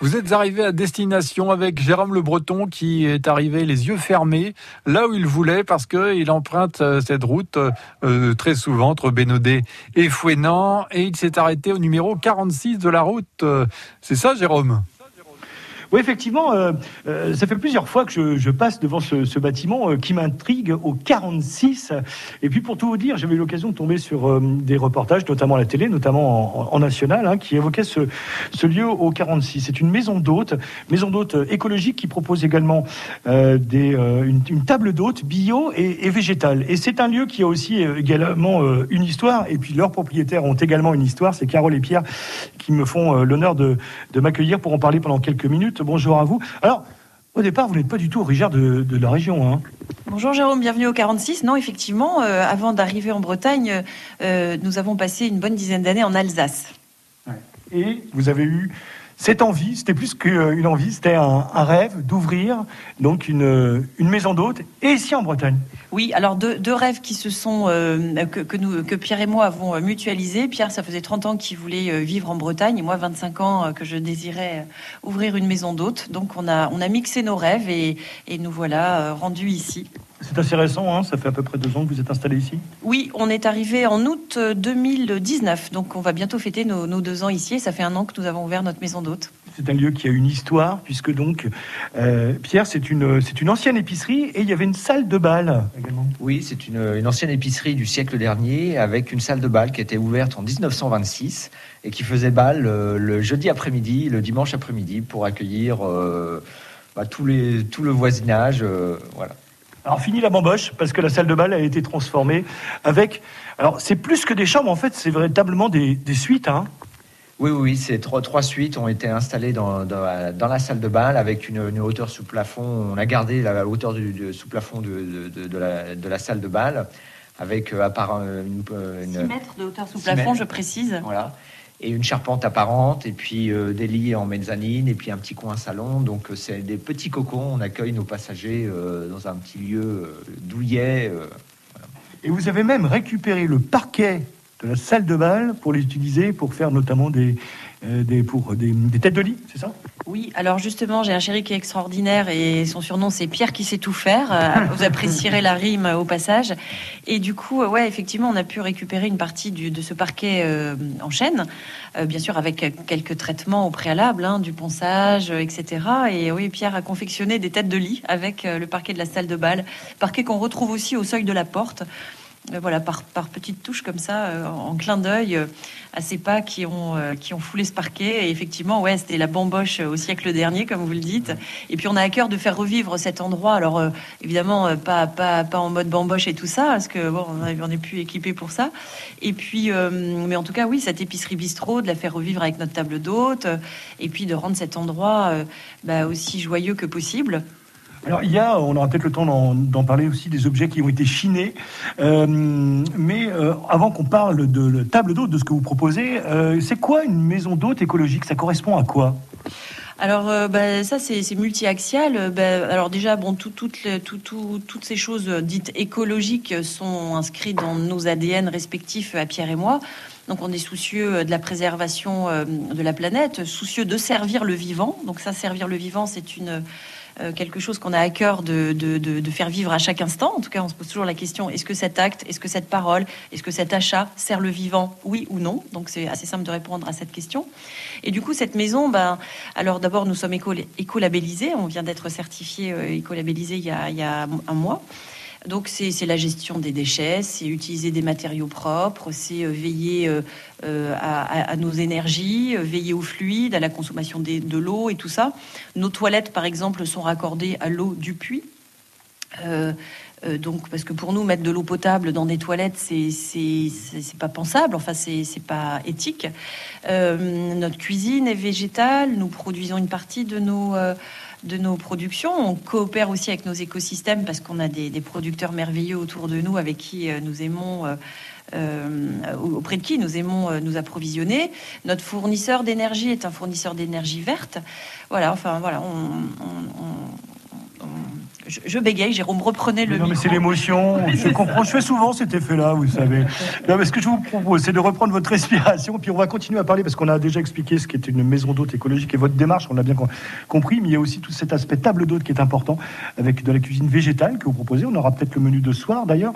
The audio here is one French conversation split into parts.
Vous êtes arrivé à destination avec Jérôme Le Breton qui est arrivé les yeux fermés là où il voulait parce qu'il emprunte euh, cette route euh, très souvent entre Bénodet et Fouenan et il s'est arrêté au numéro 46 de la route. C'est ça Jérôme? Oui, effectivement, euh, euh, ça fait plusieurs fois que je, je passe devant ce, ce bâtiment euh, qui m'intrigue au 46. Et puis pour tout vous dire, j'avais eu l'occasion de tomber sur des reportages, notamment à la télé, notamment en, en national, hein, qui évoquaient ce, ce, lieu au 46. C'est une maison d'hôtes, maison d'hôtes écologique qui propose également des, une, une, table d'hôtes bio et, et végétale. Et c'est un lieu qui a aussi également une histoire. Et puis leurs propriétaires ont également une histoire. C'est Carole et Pierre qui me font l'honneur de, de m'accueillir pour en parler pendant quelques minutes bonjour à vous. Alors, au départ, vous n'êtes pas du tout originaire de, de la région. Hein. Bonjour Jérôme, bienvenue au 46. Non, effectivement, euh, avant d'arriver en Bretagne, euh, nous avons passé une bonne dizaine d'années en Alsace. Ouais. Et vous avez eu cette envie, c'était plus qu'une envie, c'était un, rêve d'ouvrir donc une, une maison d'hôte, et ici en Bretagne. Oui, alors deux, rêves qui se sont euh, que, que, Pierre et moi avons mutualisé. Pierre, ça faisait 30 ans qu'il voulait euh, vivre en Bretagne, et moi 25 ans euh, que je désirais ouvrir une maison d'hôte. Donc on a on a mixé nos rêves et, et nous voilà rendus ici. C'est assez récent, hein ça fait à peu près deux ans que vous êtes installé ici Oui, on est arrivé en août 2019, donc on va bientôt fêter nos, nos, deux ans ici, et ça fait un an que nous avons ouvert notre maison d'hôte. C'est un lieu qui a une histoire, puisque donc, euh, Pierre, c'est une, c'est une ancienne épicerie, et il y avait une salle de bal également. Oui, c'est une, une ancienne épicerie du siècle dernier, avec une salle de bal qui était ouverte en 1926, et qui faisait bal le, le jeudi après-midi, le dimanche après-midi, pour accueillir euh, bah, tous les, tout le voisinage, euh, voilà. Alors fini la bamboche parce que la salle de bal a été transformée avec. Alors c'est plus que des chambres en fait, c'est véritablement des, des suites. Hein. Oui, oui, ces trois, trois suites ont été installées dans, dans, la, dans, la, salle de bal avec une, une, hauteur sous plafond. On a gardé la hauteur du, du sous plafond de, de, de, la, de la salle de bal avec à part une, une 6 mètres de hauteur sous plafond, mètres, je précise. Voilà et une charpente apparente, et puis euh, des lits en mezzanine, et puis un petit coin salon. Donc euh, c'est des petits cocons. On accueille nos passagers euh, dans un petit lieu douillet. Et vous avez même récupéré le parquet de la salle de bal pour l'utiliser pour faire notamment des, des, pour des, des, têtes de lit, c'est ça? Oui, alors justement, j'ai un chéri qui est extraordinaire et son surnom c'est Pierre qui sait tout faire. Euh, vous apprécierez la rime au passage. Et du coup, ouais, effectivement, on a pu récupérer une partie du, de ce parquet euh, en chaîne, euh, bien sûr avec quelques traitements au préalable, hein, du ponçage, etc. Et oui, Pierre a confectionné des têtes de lit avec le parquet de la salle de bal, parquet qu'on retrouve aussi au seuil de la porte voilà, par, par petites touches comme ça, euh, en clin d'œil euh, à ces pas qui ont, euh, qui ont foulé ce parquet. Et effectivement, ouais, c'était la bamboche au siècle dernier, comme vous le dites. Et puis on a à cœur de faire revivre cet endroit. Alors euh, évidemment, pas, pas, pas en mode bamboche et tout ça, parce que bon, on n'est plus équipé pour ça. Et puis, euh, mais en tout cas, oui, cette épicerie bistrot, de la faire revivre avec notre table d'hôte, et puis de rendre cet endroit bah, aussi joyeux que possible. Alors il y a, on aura peut-être le temps d'en parler aussi, des objets qui ont été chinés. Euh, mais euh, avant qu'on parle de la table d'hôte, de ce que vous proposez, euh, c'est quoi une maison d'hôte écologique? Ça correspond à quoi? Alors bah, ça c'est multi-axial. Bah, alors déjà bon tout, toutes, ces choses dites écologiques sont inscrites dans nos ADN respectifs à Pierre et moi. Donc on est soucieux de la préservation de la planète, soucieux de servir le vivant. Donc ça servir le vivant c'est une quelque chose qu'on a à cœur de, de, de, faire vivre à chaque instant. En tout cas, on se pose toujours la question est-ce que cet acte, est-ce que cette parole, est-ce que cet achat sert le vivant, oui ou non? Donc c'est assez simple de répondre à cette question. Et du coup, cette maison, ben, alors d'abord, nous sommes éco-labellisés. On vient d'être certifié euh, éco-labellisé il y a un mois. Donc c'est la gestion des déchets, c'est utiliser des matériaux propres, c'est euh, veiller euh, euh, à, nos énergies, veiller aux fluides, à la consommation des, de l'eau et tout ça. Nos toilettes, par exemple, sont raccordées à l'eau du puits. Donc, parce que pour nous, mettre de l'eau potable dans des toilettes, c'est pas pensable. Enfin, c'est pas éthique. Notre cuisine est végétale. Nous produisons une partie de nos de nos productions. On coopère aussi avec nos écosystèmes parce qu'on a des, producteurs merveilleux autour de nous avec qui euh, nous aimons, euh, euh, auprès de qui nous aimons nous approvisionner. Notre fournisseur d'énergie est un fournisseur d'énergie verte. Voilà, enfin voilà, je, bégaye, Jérôme, reprenez le Non, mais c'est l'émotion. Je comprends. Je fais souvent cet effet-là, vous savez. Non, mais ce que je vous propose, c'est de reprendre votre respiration. Puis on va continuer à parler parce qu'on a déjà expliqué ce qu'est une maison d'hôte écologique et votre démarche, on l'a bien compris. Mais il y a aussi tout cet aspect table d'hôte qui est important avec de la cuisine végétale que vous proposez. On aura peut-être le menu de soir d'ailleurs.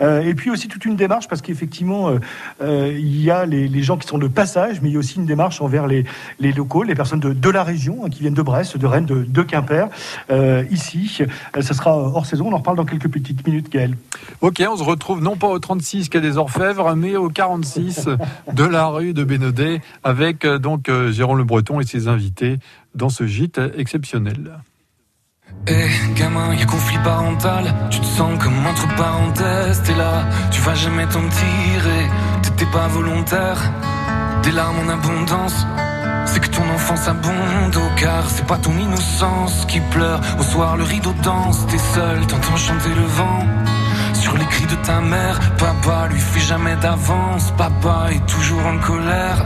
Euh, et puis aussi toute une démarche parce qu'effectivement, euh, euh, il y a les, gens qui sont de passage, mais il y a aussi une démarche envers les, locaux, les personnes de, la région hein, qui viennent de Brest, de Rennes, de, de Quimper, ici. Euh, ça sera hors saison. On en reparle dans quelques petites minutes, Gaël. Ok, on se retrouve non pas au 36 quai des Orfèvres, mais au 46 de la rue de Bénodet, avec euh, donc euh, Jérôme Le Breton et ses invités dans ce gîte exceptionnel. Eh hey, gamin, y a conflit parental, tu te sens comme entre parenthèses, t'es là, tu vas jamais t'en tirer, t'étais pas volontaire, des larmes en abondance, c'est que ton enfance abonde au car c'est pas ton innocence qui pleure. Au soir, le rideau danse, t'es seul, t'entends chanter le vent. Sur les cris de ta mère, papa lui fait jamais d'avance. Papa est toujours en colère.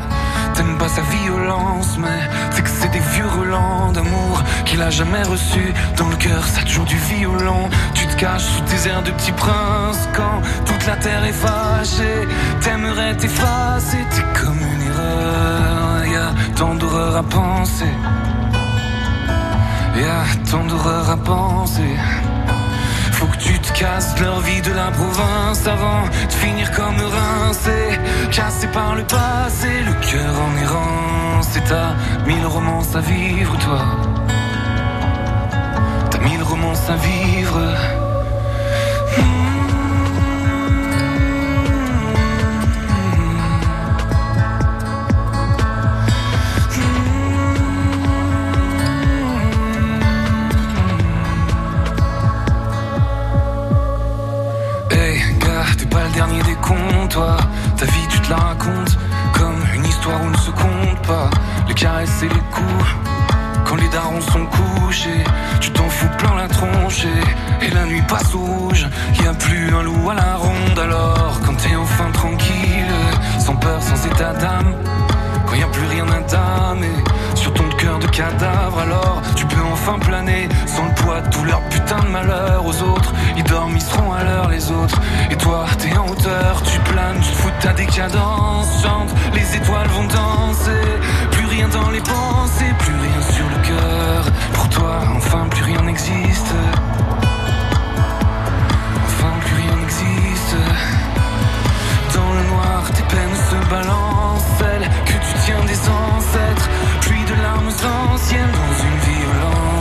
T'aimes pas sa violence, mais c'est que c'est des vieux relents d'amour qu'il a jamais reçu. Dans le cœur, ça toujours du violon. Tu te caches sous tes airs de petit prince quand toute la terre est fâchée. T'aimerais t'effacer, t'es comme tant d'horreur à penser. Y a tant d'horreur à penser. Faut que tu te casses leur vie de la province avant de finir comme rincé, cassé par le passé, le cœur en errance. C'est t'as mille romances à vivre, toi. T'as mille romances à vivre. Toi. Ta vie, tu te la racontes comme une histoire où ne se compte pas les caresses et les coups. Quand les darons sont couchés, tu t'en fous plein la tronche et, la nuit passe au rouge. Y a plus un loup à la ronde alors quand t'es enfin tranquille, sans peur, sans état d'âme. Quand y plus rien à sur ton cœur de cadavre, alors tu peux enfin planer sans le poids de tout leur putain de malheur aux autres. Ils dorment, ils seront à l'heure Et toi, t'es en hauteur, tu planes, tu te fous de ta décadence. Chante, les étoiles vont danser. Plus rien dans les pensées, plus rien sur le cœur. Pour toi, enfin, plus rien n'existe. Enfin, plus rien n'existe. Dans le noir, tes peines se balancent, celles que tu tiens des ancêtres. Pluie de larmes anciennes dans une violente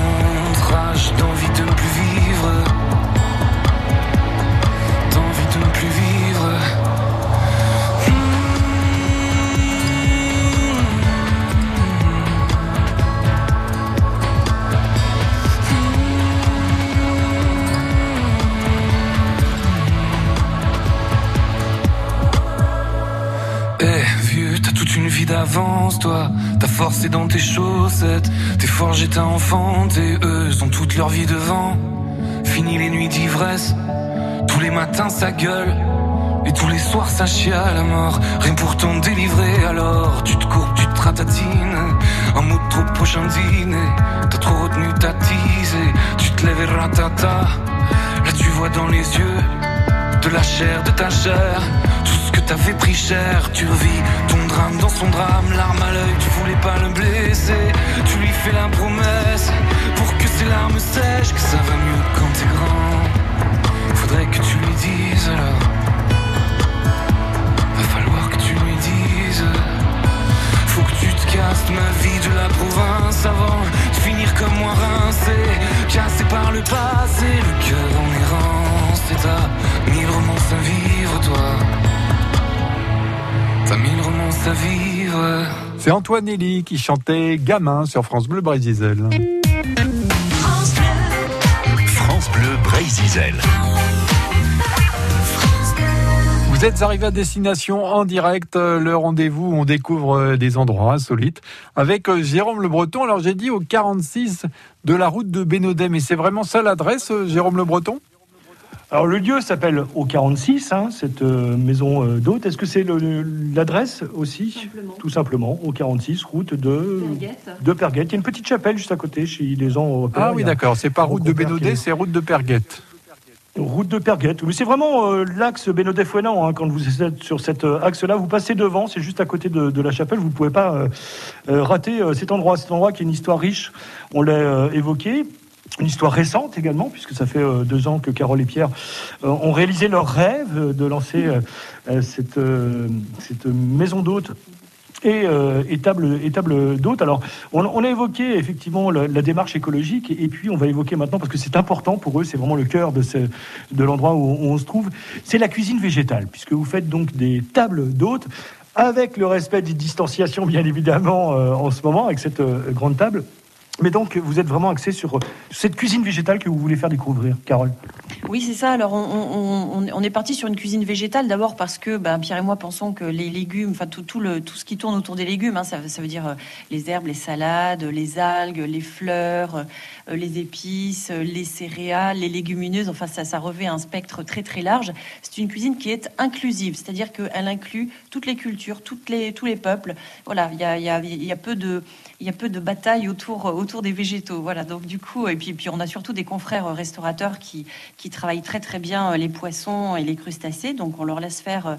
Ta force est dans tes chaussettes. T'es forgé, t'as enfanté. Eux ont toute leur vie devant. Fini les nuits d'ivresse. Tous les matins, ça gueule. Et tous les soirs, ça chie à la mort. Rien pour t'en délivrer, alors tu te courbes, tu te ratatines. Un mot trop prochain dîner. T'as trop retenu ta tise tu te lèves et ratata. Là, tu vois dans les yeux de la chair, de ta chair T'avais pris cher, tu revis ton drame dans son drame, l'arme à l'œil, tu voulais pas le blesser. Tu lui fais la promesse pour que ses larmes sèchent, que ça va mieux quand t'es grand. Faudrait que tu lui dises alors. Va falloir que tu lui dises. Faut que tu te casses ma vie de la province avant de finir comme moi rincé, cassé par le passé, le cœur en errance. C'est ta mille romances à vivre, toi à vivre. C'est Antoine Elie qui chantait Gamin sur France Bleu Brésil. France Bleu, France Bleu Vous êtes arrivé à destination en direct, euh, le rendez-vous où on découvre euh, des endroits insolites avec euh, Jérôme Le Breton. Alors j'ai dit au 46 de la route de Bénodet, mais c'est vraiment ça l'adresse, Jérôme Le Breton? Alors le lieu s'appelle au 46, hein, cette euh, maison euh, d'hôte. Est-ce que c'est l'adresse aussi? Simplement. Tout simplement, au 46, route de, Perguette. de Perguette. Il y a une petite chapelle juste à côté chez les gens européens. Ah oui, d'accord. C'est pas route de Bénodet, est- c'est route de Perguette. Route de Perguette. Mais c'est vraiment euh, l'axe Bénodet-Fouenan. Hein. Quand vous êtes sur cet euh, axe-là, vous passez devant, c'est juste à côté de, de la chapelle. Vous ne pouvez pas euh, euh, rater euh, cet endroit. Cet endroit qui a une histoire riche, on l'a euh, évoqué. Une histoire récente également, puisque ça fait euh, deux ans que Carole et Pierre euh, ont réalisé leur rêve de lancer euh, cette, cette maison d'hôte et, table, et table d'hôte. Alors, on, a évoqué effectivement la, démarche écologique, et puis on va évoquer maintenant, parce que c'est important pour eux, c'est vraiment le cœur de, de l'endroit où, on se trouve, c'est la cuisine végétale, puisque vous faites donc des tables d'hôtes, avec le respect des distanciations, bien évidemment, en ce moment, avec cette grande table. Mais donc, vous êtes vraiment axé sur euh, cette cuisine végétale que vous voulez faire découvrir, Carole? Oui, c'est ça. Alors, on, est parti sur une cuisine végétale d'abord parce que ben, Pierre et moi pensons que les légumes, enfin tout, tout, tout ce qui tourne autour des légumes, hein, ça, veut dire euh, les herbes, les salades, les algues, les fleurs, euh, les épices, les céréales, les légumineuses. Enfin, ça, revêt un spectre très très large. C'est une cuisine qui est inclusive, c'est-à-dire qu'elle inclut toutes les cultures, toutes les, tous les peuples. Voilà, il y a, peu de de bataille autour, autour des végétaux. Voilà, donc du coup, et puis, puis on a surtout des confrères euh, restaurateurs qui, qui travaillent très très bien euh, les poissons et les crustacés, donc on leur laisse faire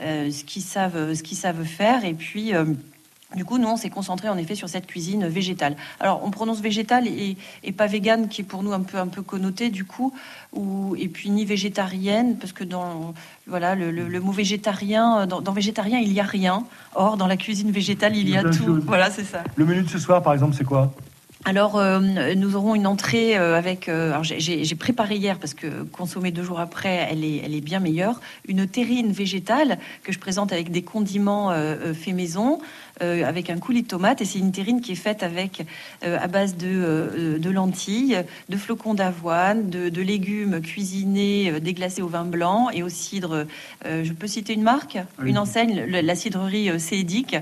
euh, ce qu'ils savent, ce qu'ils savent faire, et puis. euh, du coup, nous, on s'est concentré en effet sur cette cuisine végétale. Alors, on prononce végétale et, et pas végane, qui est pour nous un peu un peu connoté du coup, ou et puis ni végétarienne, parce que dans voilà le, le- le mot végétarien, dans, dans végétarien il y a rien. Or, dans la cuisine végétale, il y a tout. Voilà, c'est ça. Le menu de ce soir, par exemple, c'est quoi? Alors, euh, nous aurons une entrée euh, avec. euh, j'ai- préparé hier parce que consommée deux jours après, elle est, elle est bien meilleure. Une terrine végétale que je présente avec des condiments euh, euh, faits maison, avec un coulis de tomate. Et c'est une terrine qui est faite avec euh, à base de, euh, de lentilles, de flocons d'avoine, de, de légumes cuisinés, euh, déglacés au vin blanc et au cidre. euh, je peux citer une marque, Oui. une enseigne, la cidrerie euh, Cédic,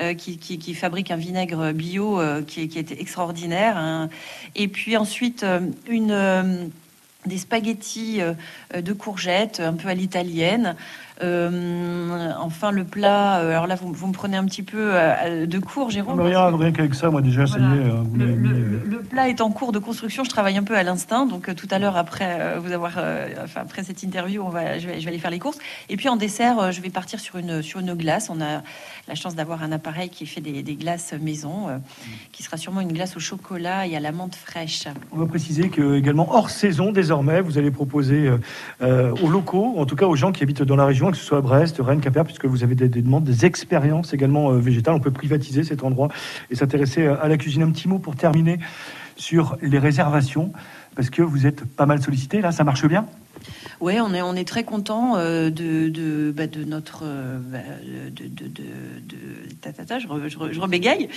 euh, qui, qui- qui fabrique un vinaigre bio euh, qui, est- qui est extraordinaire. hein. Et puis ensuite, euh, une, euh, des spaghettis euh, euh, de courgettes, un peu à l'italienne. Euh, enfin, le plat, euh, alors là, vous, vous me prenez un petit peu euh, de cours, Jérôme. Rien, rien qu'avec ça, moi déjà, ça y Voilà. est. vous Le, plat est en cours de construction. Je travaille un peu à l'instinct. Donc tout à l'heure, après vous avoir, enfin après cette interview, on va, je vais, je vais aller faire les courses. Et puis en dessert, je vais partir sur une sur une glace. On a la chance d'avoir un appareil qui fait des, des glaces maison, euh, qui sera sûrement une glace au chocolat et à la menthe fraîche. On va préciser que également hors saison désormais, vous allez proposer euh, aux locaux, en tout cas aux gens qui habitent dans la région, que ce soit à Brest, Rennes, Quimper, puisque vous avez des, des demandes, des expériences également euh, végétales. On peut privatiser cet endroit et s'intéresser euh, à la cuisine. Un petit mot pour terminer sur les réservations, parce que vous êtes pas mal sollicité. Là, ça marche bien? Ouais, on est on est très content euh, de de, bah, de notre euh, bah, de de de, ta, ta, ta, je, re- je, re- je rebégaye.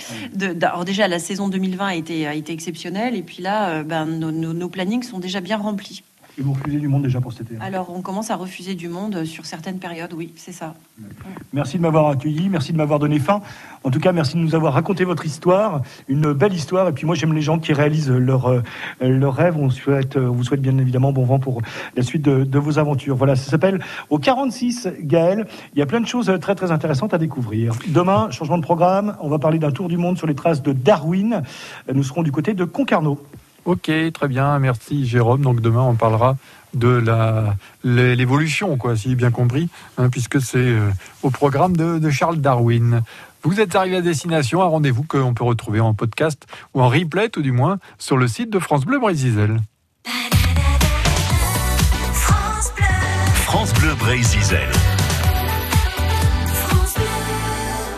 Alors déjà la saison 2020 a été a été exceptionnelle et puis là euh, ben, nos, nos, nos plannings sont déjà bien remplis. Et vous refusez du monde déjà pour cet été. hein. Alors on commence à refuser du monde sur certaines périodes, oui, c'est ça. Merci de m'avoir accueilli, merci de m'avoir donné faim. En tout cas, merci de nous avoir raconté votre histoire, une belle histoire. Et puis moi, j'aime les gens qui réalisent leurs euh, leurs rêves. On souhaite, euh, on vous souhaite bien évidemment bon vent pour la suite de, de vos aventures. Voilà, ça s'appelle au 46 Gaël. Il y a plein de choses très très intéressantes à découvrir. Demain, changement de programme. On va parler d'un tour du monde sur les traces de Darwin. Nous serons du côté de Concarneau. Ok, très bien, merci Jérôme. Donc demain, on parlera de l'évolution, quoi, si j'ai bien compris, hein, puisque c'est euh, au programme de, de Charles Darwin. Vous êtes arrivé à destination, un rendez-vous qu'on peut retrouver en podcast ou en replay, tout du moins, sur le site de France Bleu Brésil. France Bleu Brésil.